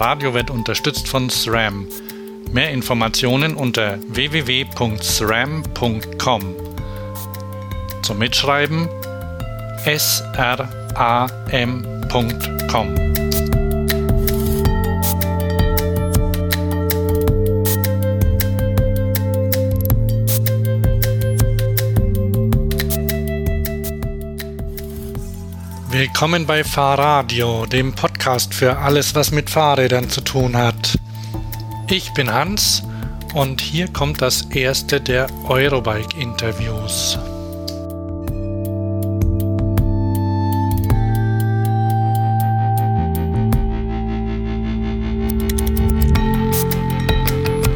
Fahrradio wird unterstützt von SRAM. Mehr Informationen unter www.sram.com. Zum Mitschreiben sram.com. Willkommen bei Fahrradio, dem Podcast für alles, was mit Fahrrädern zu tun hat. Ich bin Hans und hier kommt das erste der Eurobike-Interviews.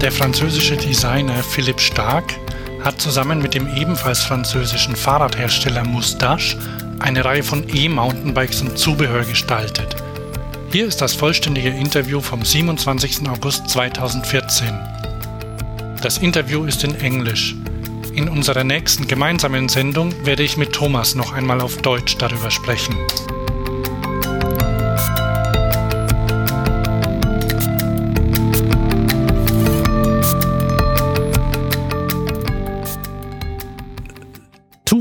Der französische Designer Philipp Stark hat zusammen mit dem ebenfalls französischen Fahrradhersteller Moustache eine Reihe von E-Mountainbikes und Zubehör gestaltet. Hier ist das vollständige Interview vom 27. August 2014. Das Interview ist in Englisch. In unserer nächsten gemeinsamen Sendung werde ich mit Thomas noch einmal auf Deutsch darüber sprechen.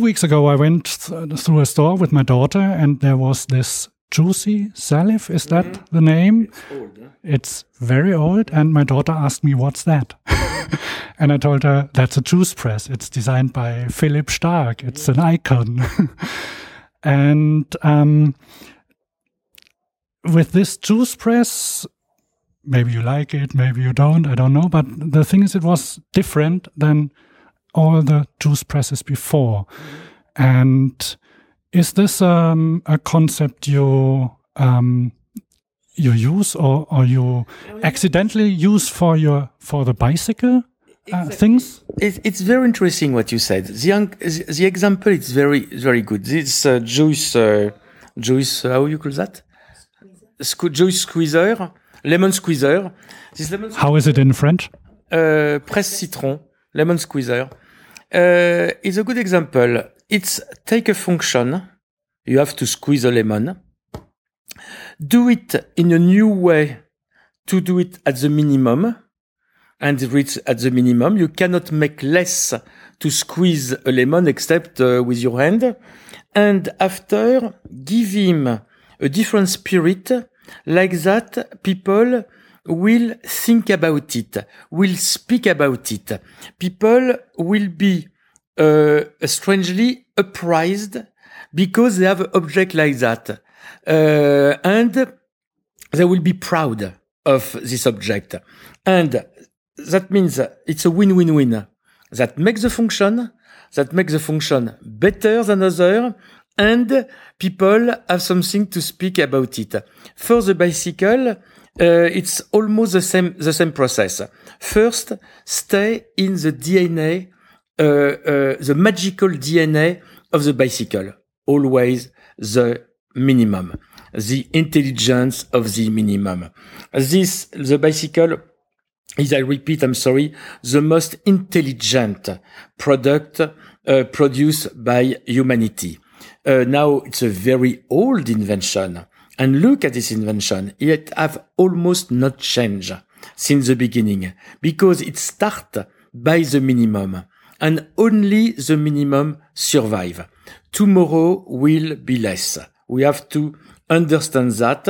weeks ago, I went th through a store with my daughter, and there was this Juicy Salif. Is that mm -hmm. the name? It's old. Huh? It's very old, and my daughter asked me, "What's that?" and I told her that's a juice press. It's designed by Philippe Starck. It's yeah. an icon. and um, with this juice press, maybe you like it, maybe you don't. I don't know. But the thing is, it was different than all the juice presses before. And is this um, a concept you um, you use or, or you accidentally use for your for the bicycle uh, things? it's very interesting what you said. The, the example is very very good. This uh, juice uh, juice how you call that? Sque juice squeezer, lemon squeezer. This lemon how is it in French? Uh, presse citron, lemon squeezer. Uh, it's a good example. It's take a function. You have to squeeze a lemon. Do it in a new way to do it at the minimum and reach at the minimum. You cannot make less to squeeze a lemon except uh, with your hand. And after, give him a different spirit. Like that, people will think about it, will speak about it. People will be uh, strangely apprised because they have an object like that. Uh, and they will be proud of this object. And that means it's a win-win-win. That makes the function, that makes the function better than other, and people have something to speak about it. For the bicycle, uh, it's almost the same the same process. First, stay in the DNA, uh, uh, the magical DNA of the bicycle. Always the minimum, the intelligence of the minimum. This the bicycle is, I repeat, I'm sorry, the most intelligent product uh, produced by humanity. Uh, now it's a very old invention and look at this invention. It have almost not changed since the beginning because it start by the minimum and only the minimum survive. Tomorrow will be less. We have to understand that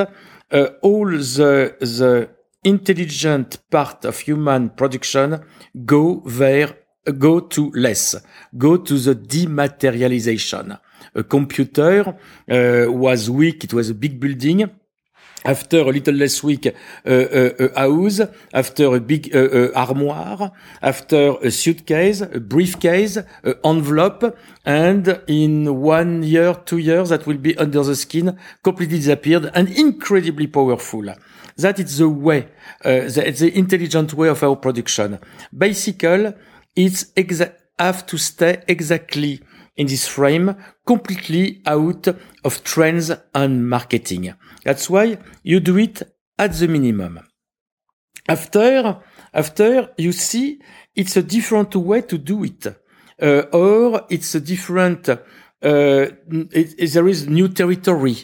uh, all the, the intelligent part of human production go there, go to less, go to the dematerialization a computer uh, was weak. It was a big building. After a little less weak, uh, uh, a house. After a big uh, uh, armoire. After a suitcase, a briefcase, an envelope, and in one year, two years, that will be under the skin, completely disappeared and incredibly powerful. That is the way, uh, the, the intelligent way of our production. Bicycle, it's have to stay exactly in this frame completely out of trends and marketing. That's why you do it at the minimum. After, after you see it's a different way to do it. Uh, or it's a different, uh, it, it, there is new territory.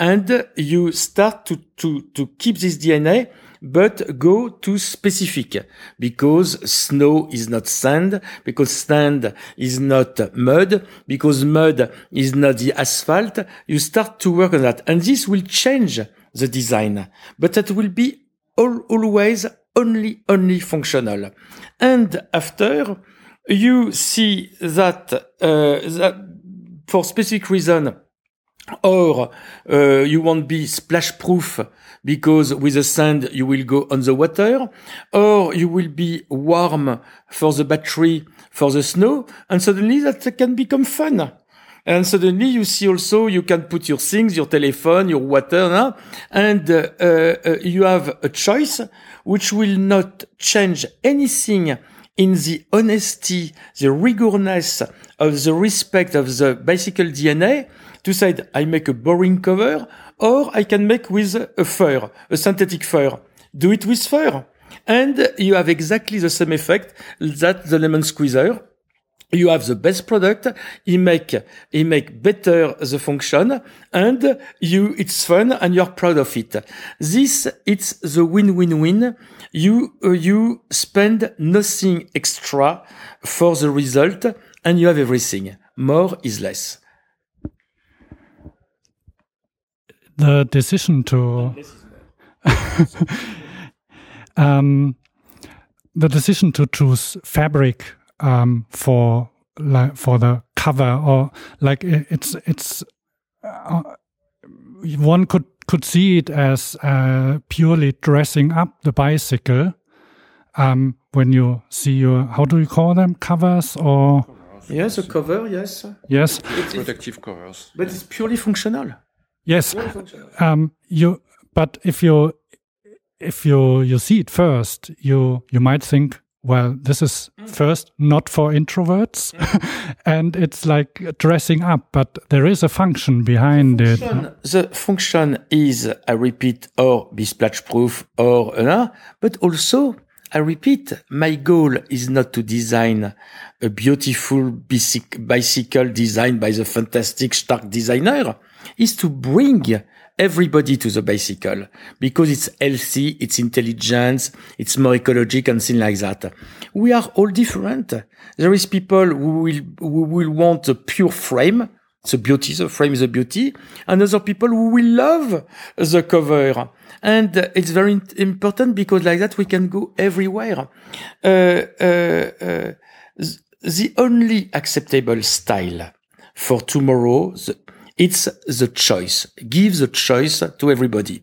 And you start to, to, to keep this DNA, but go to specific because snow is not sand, because sand is not mud, because mud is not the asphalt. You start to work on that and this will change the design, but that will be all, always only, only functional. And after you see that, uh, that for specific reason, or uh, you won't be splash proof because with the sand you will go on the water. Or you will be warm for the battery for the snow. And suddenly that can become fun. And suddenly you see also you can put your things your telephone your water and uh, uh, you have a choice which will not change anything in the honesty the rigorousness of the respect of the bicycle dna to say I make a boring cover or I can make with a fur, a synthetic fur. Do it with fur. And you have exactly the same effect that the lemon squeezer. You have the best product. He make, he make better the function and you, it's fun and you're proud of it. This, it's the win-win-win. You, uh, you spend nothing extra for the result and you have everything. More is less. The decision to um, the decision to choose fabric um, for like for the cover or like it's it's uh, one could could see it as uh, purely dressing up the bicycle um, when you see your how do you call them covers or? Yes a cover yes. Yes. It's protective covers. But it's purely functional Yes, um, you. But if you if you you see it first, you you might think, well, this is mm. first not for introverts, and it's like dressing up. But there is a function behind the function, it. The function is, I repeat, or be splash proof, or uh, but also I repeat, my goal is not to design a beautiful bicycle designed by the fantastic Starck designer is to bring everybody to the bicycle because it's healthy, it's intelligent, it's more ecological and things like that. We are all different. There is people who will, who will want a pure frame. The beauty, the frame is a beauty. And other people who will love the cover. And it's very important because like that we can go everywhere. Uh, uh, uh, the only acceptable style for tomorrow, the, it's the choice. Give the choice to everybody.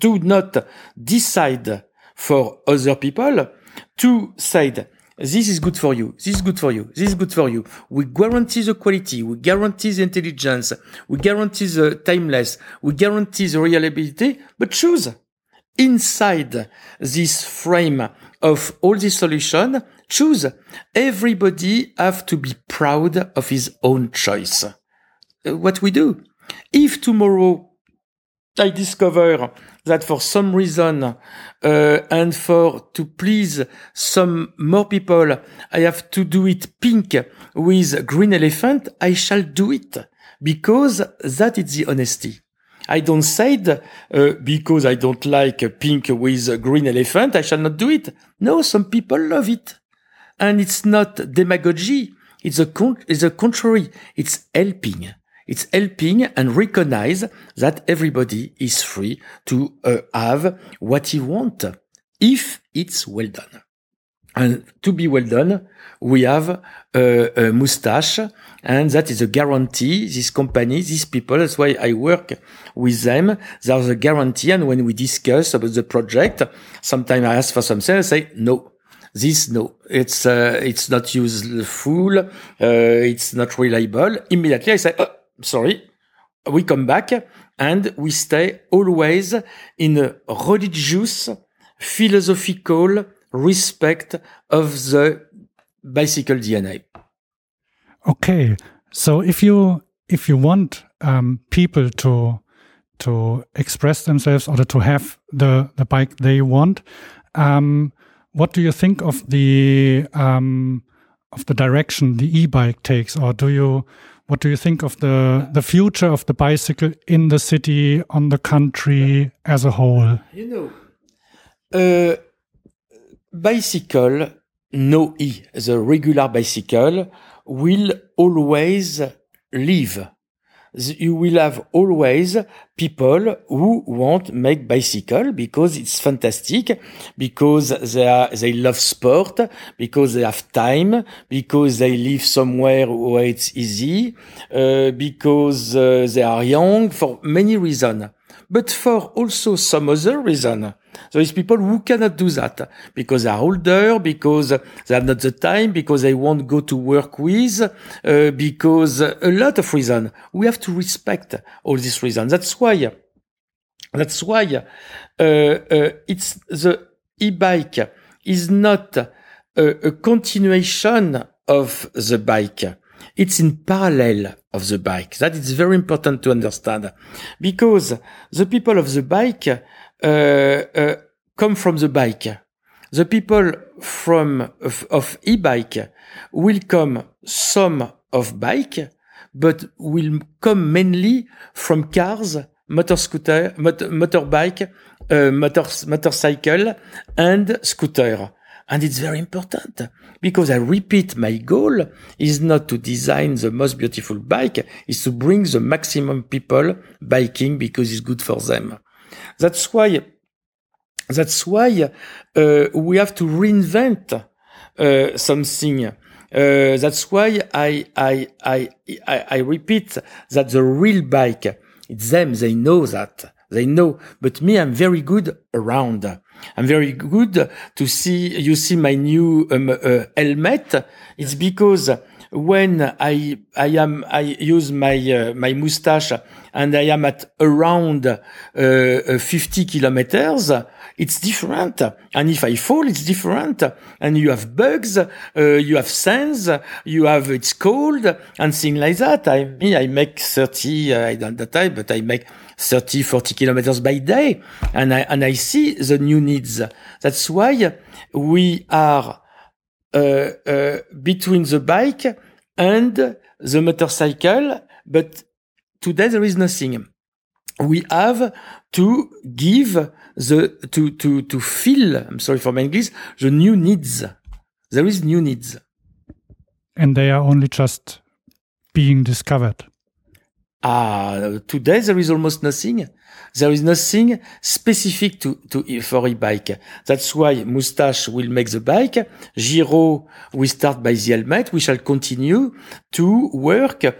To not decide for other people, to say, this is good for you. This is good for you. This is good for you. We guarantee the quality. We guarantee the intelligence. We guarantee the timeless. We guarantee the reliability, but choose inside this frame of all these solution. Choose. Everybody have to be proud of his own choice. What we do. If tomorrow I discover that for some reason uh, and for to please some more people, I have to do it pink with green elephant, I shall do it because that is the honesty. I don't say it uh, because I don't like pink with green elephant, I shall not do it. No, some people love it. And it's not demagogy. It's a, con- it's a contrary. It's helping. It's helping and recognize that everybody is free to uh, have what he wants if it's well done. And to be well done, we have a, a Moustache and that is a guarantee. This company, these people, that's why I work with them. There's a guarantee. And when we discuss about the project, sometimes I ask for something, I say, no, this no it's uh, it's not useful uh, it's not reliable immediately i say oh, sorry, we come back and we stay always in a religious, philosophical respect of the bicycle DNA. Okay, so if you if you want um, people to to express themselves or to have the the bike they want, um, what do you think of the um, of the direction the e-bike takes, or do you what do you think of the the future of the bicycle in the city, on the country as a whole? You know, uh, bicycle, no e, the regular bicycle will always live you will have always people who want make bicycle because it's fantastic, because they are, they love sport, because they have time, because they live somewhere where it's easy, uh, because uh, they are young, for many reasons. But for also some other reason, there is people who cannot do that because they are older, because they have not the time, because they won't go to work with, uh, because a lot of reasons. We have to respect all these reasons. That's why, that's why, uh, uh, it's the e-bike is not a, a continuation of the bike. It's in parallel of the bike. That is very important to understand because the people of the bike come from the bike. The people from of, of e-bike will come some of bike, but will come mainly from cars, motor scooter, motor, motorbike, uh, motor, motorcycle, and scooter. And it's very important because I repeat, my goal is not to design the most beautiful bike, is to bring the maximum people biking because it's good for them. That's why, that's why, uh, we have to reinvent, uh, something. Uh, that's why I, I, I, I, I repeat that the real bike, it's them, they know that. They know, but me, I'm very good around. I'm very good to see, you see my new um, uh, helmet. It's because when I, I am, I use my, uh, my Moustache and I am at around, uh, uh 50 kilometers, it's different. And if I fall, it's different. And you have bugs, uh, you have sands, you have, it's cold and things like that. I, me, I make 30, uh, I don't that time, but I make 30, 40 kilometers by day. And I, and I see the new needs. That's why we are, between the bike and the motorcycle. But today there is nothing. We have to give the, to, to, to fill, I'm sorry for my English, the new needs. There is new needs. And they are only just being discovered. Ah, today there is almost nothing. There is nothing specific to, to for e-bike. That's why Moustache will make the bike. Giro, we start by the helmet. We shall continue to work. Uh,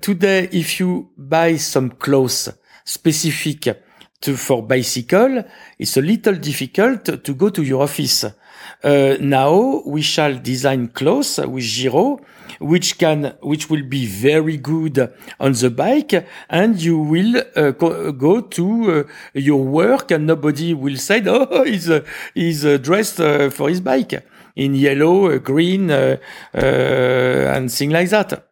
today, if you buy some clothes specific to, for bicycle, it's a little difficult to go to your office. Uh, now we shall design clothes with Giro which can, which will be very good on the bike and you will uh, go to uh, your work and nobody will say, oh, he's, uh, he's uh, dressed uh, for his bike in yellow, green, and things like that.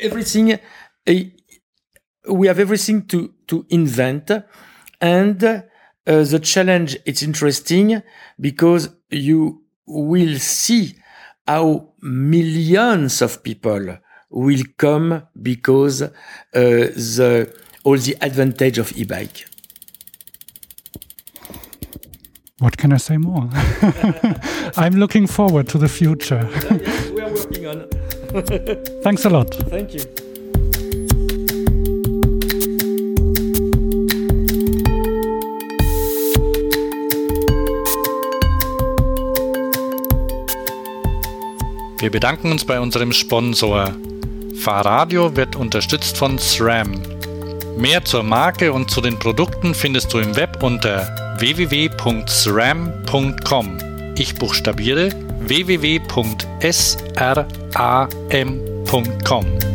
Everything, we have everything to, to invent and the challenge, it's interesting because you will see how millions of people will come because uh, the all the advantage of e-bike. What can I say more? I'm looking forward to the future. yes, we are working on. Thanks a lot. Thank you. Wir bedanken uns bei unserem Sponsor. Fahrradio wird unterstützt von SRAM. Mehr zur Marke und zu den Produkten findest du im Web unter www.sram.com. Ich buchstabiere www.sram.com.